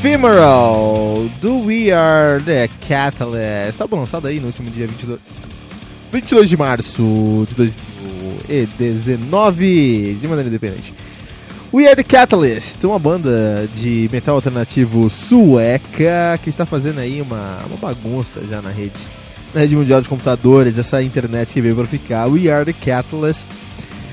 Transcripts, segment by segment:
Ephemeral do We Are The Catalyst. Tá lançado aí no último dia 22, 22 de março de 2019, de maneira independente. We Are The Catalyst, uma banda de metal alternativo sueca que está fazendo aí uma, uma bagunça já na rede, na rede mundial de computadores, essa internet que veio para ficar. We Are The Catalyst.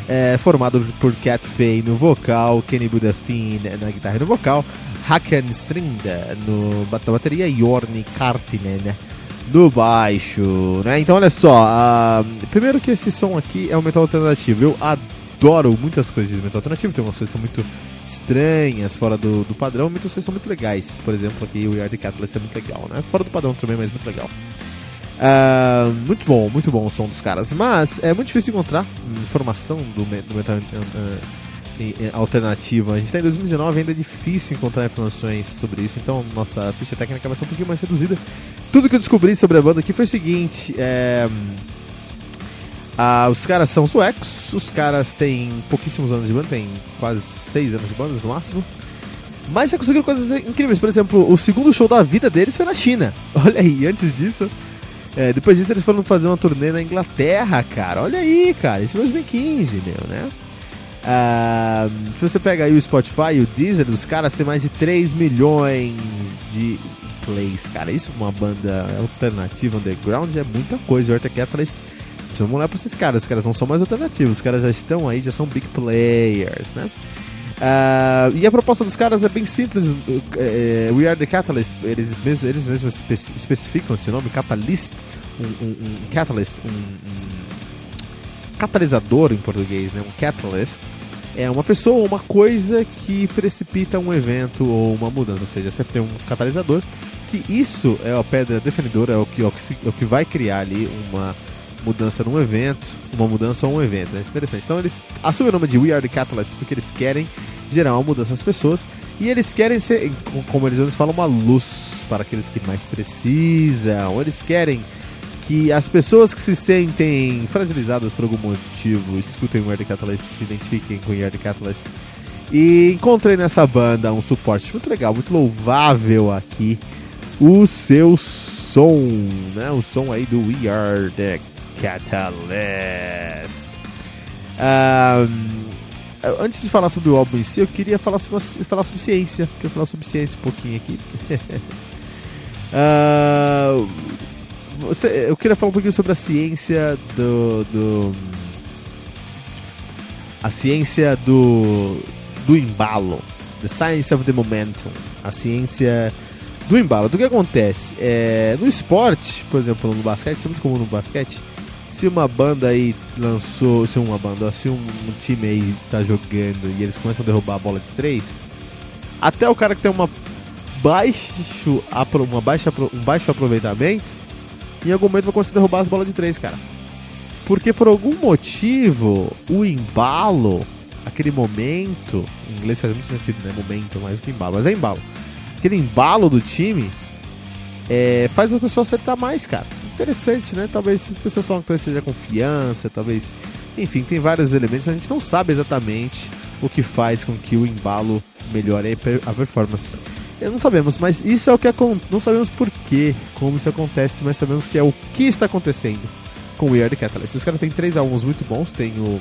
É, formado por Cat no vocal, Kenny Budafin na guitarra e no vocal, Hakan Strinda no na bateria e Jorni Kartinen no baixo, né? Então olha só, uh, primeiro que esse som aqui é um metal alternativo. Eu adoro muitas coisas de metal alternativo, tem umas coisas que são muito estranhas, fora do, do padrão, muitas coisas são muito legais. Por exemplo, aqui o We Are Catalyst é muito legal, né? Fora do padrão também, mas muito legal. Uh, muito bom, muito bom o som dos caras. Mas é muito difícil encontrar informação do, do metal uh, alternativa. A gente está em 2019, ainda é difícil encontrar informações sobre isso, então nossa ficha técnica vai ser um pouquinho mais reduzida. Tudo que eu descobri sobre a banda aqui foi o seguinte: é, ah, os caras são suecos, os caras têm pouquíssimos anos de banda, tem quase 6 anos de banda no máximo. Mas já conseguiram coisas incríveis. Por exemplo, o segundo show da vida deles foi na China. Olha aí, antes disso. É, depois disso eles foram fazer uma turnê na Inglaterra, cara. Olha aí, cara. Isso em 2015, meu, né? Uh, se você pega aí o Spotify e o Deezer, os caras têm mais de 3 milhões de plays, cara. Isso uma banda alternativa underground é muita coisa. O Catalyst, vamos olhar pra esses caras. Os caras não são mais alternativos, os caras já estão aí, já são big players, né? Uh, e a proposta dos caras é bem simples. Uh, We Are The Catalyst, eles, mesmos, eles mesmos especi especificam esse nome, Catalyst, um, um, um Catalyst, um, um catalisador em português, né? um catalyst, é uma pessoa ou uma coisa que precipita um evento ou uma mudança. Ou seja, você tem um catalisador, que isso é a pedra definidora, é o que, é o que vai criar ali uma mudança num evento, uma mudança ou um evento. É interessante. Então eles assumem o nome de We Are the Catalyst porque eles querem gerar uma mudança nas pessoas e eles querem ser, como eles falam, uma luz para aqueles que mais precisam. Eles querem que as pessoas que se sentem fragilizadas por algum motivo escutem o Yard Catalyst, se identifiquem com o Yard Catalyst. E encontrei nessa banda um suporte muito legal, muito louvável aqui. O seu som, né? O som aí do We Are The Catalyst. Um, antes de falar sobre o álbum em si, eu queria falar sobre, falar sobre ciência. Queria falar sobre ciência um pouquinho aqui. uh, Você, eu queria falar um pouquinho sobre a ciência do, do a ciência do do embalo, the science of the momentum, a ciência do embalo. Do que acontece? É, no esporte, por exemplo, no basquete, isso é muito comum no basquete. Se uma banda aí lançou, se uma banda, se um, um time aí tá jogando e eles começam a derrubar a bola de três, até o cara que tem uma baixo, uma baixa, um baixo aproveitamento, em algum momento vai começar a derrubar as bolas de três, cara. Porque por algum motivo, o embalo, aquele momento, em inglês faz muito sentido, né? Momento mais do que embalo, mas é embalo. Aquele embalo do time é, faz a pessoa acertar mais, cara. Interessante, né? Talvez as pessoas falam que talvez seja confiança, talvez. Enfim, tem vários elementos, mas a gente não sabe exatamente o que faz com que o embalo melhore a performance. Não sabemos, mas isso é o que acontece. Não sabemos por que, como isso acontece, mas sabemos que é o que está acontecendo com o We Are The Catalyst. Os caras têm três álbuns muito bons, tem o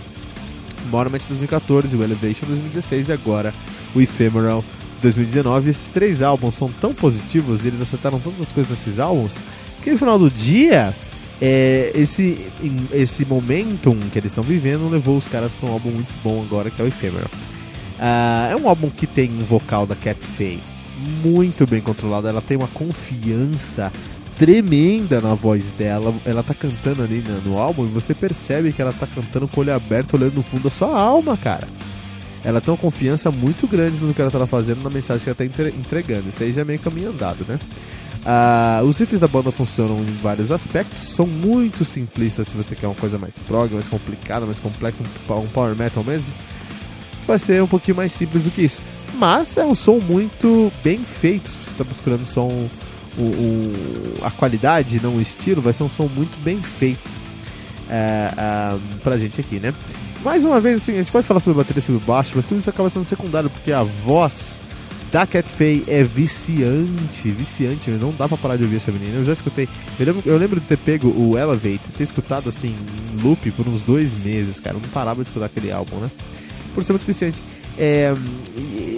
Monument 2014, o Elevation 2016 e agora o Ephemeral 2019. Esses três álbuns são tão positivos eles acertaram tantas coisas nesses álbuns que no final do dia é, esse, esse momentum que eles estão vivendo levou os caras para um álbum muito bom agora, que é o Ephemeral. Uh, é um álbum que tem um vocal da Cat Faye muito bem controlado, ela tem uma confiança tremenda na voz dela. Ela tá cantando ali no, no álbum e você percebe que ela tá cantando com o olho aberto, olhando no fundo da sua alma, cara. Ela tem uma confiança muito grande no que ela tá fazendo, na mensagem que ela tá entregando. Isso aí já é meio caminho andado, né? Uh, os riffs da banda funcionam em vários aspectos, são muito simplistas se você quer uma coisa mais prog, mais complicada, mais complexa, um power metal mesmo. Vai ser um pouquinho mais simples do que isso. Mas é um som muito bem feito. Se você está buscando som, o, o, a qualidade, não o estilo, vai ser um som muito bem feito é, um, pra gente aqui, né? Mais uma vez, assim, a gente pode falar sobre bateria sobre baixo, mas tudo isso acaba sendo secundário, porque a voz da Cat Faye é viciante, viciante, não dá pra parar de ouvir essa menina. Eu já escutei, eu lembro, eu lembro de ter pego o Elevate, ter escutado assim em loop por uns dois meses, cara. Eu não parava de escutar aquele álbum, né? Por ser muito viciante. É,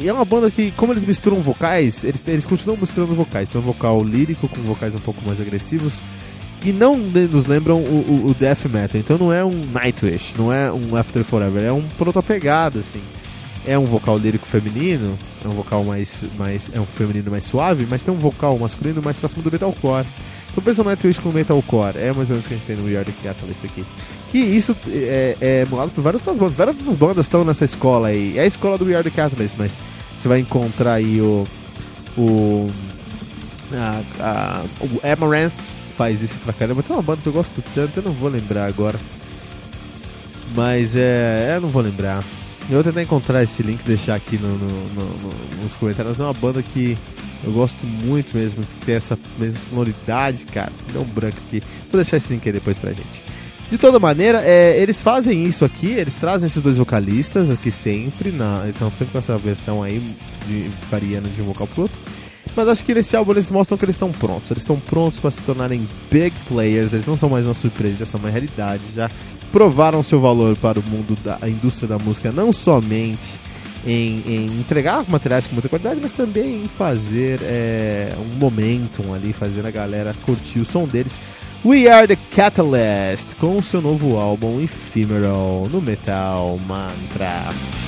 é uma banda que, como eles misturam vocais, eles, eles continuam misturando vocais. Tem um vocal lírico com vocais um pouco mais agressivos que não nos lembram o, o, o death metal. Então não é um Nightwish, não é um After Forever, é um pegada assim. É um vocal lírico feminino, é um vocal mais, mais é um feminino mais suave, mas tem um vocal masculino mais próximo do metalcore. Então pensa no Nightwish com metalcore, é mais ou menos o que a gente tem no The Catalyst aqui que isso é, é emulado por várias outras bandas. Várias outras bandas estão nessa escola aí. É a escola do The Catalyst, mas você vai encontrar aí o. O. A, a, o Amaranth faz isso pra caramba. Tem uma banda que eu gosto tanto, eu não vou lembrar agora. Mas é. Eu não vou lembrar. Eu vou tentar encontrar esse link e deixar aqui no, no, no, nos comentários. É uma banda que eu gosto muito mesmo, que tem essa mesma sonoridade, cara. Dá um branco aqui. Vou deixar esse link aí depois pra gente. De toda maneira, é, eles fazem isso aqui, eles trazem esses dois vocalistas aqui sempre, na, então sempre com essa versão aí, de, variando de um vocal pro outro. Mas acho que nesse álbum eles mostram que eles estão prontos. Eles estão prontos para se tornarem big players. Eles não são mais uma surpresa, já são uma realidade. Já provaram seu valor para o mundo da indústria da música, não somente em, em, entregar materiais com muita qualidade, mas também em fazer é, um momentum ali, fazer a galera curtir o som deles. We Are The Catalyst, com seu novo álbum Ephemeral no Metal Mantra.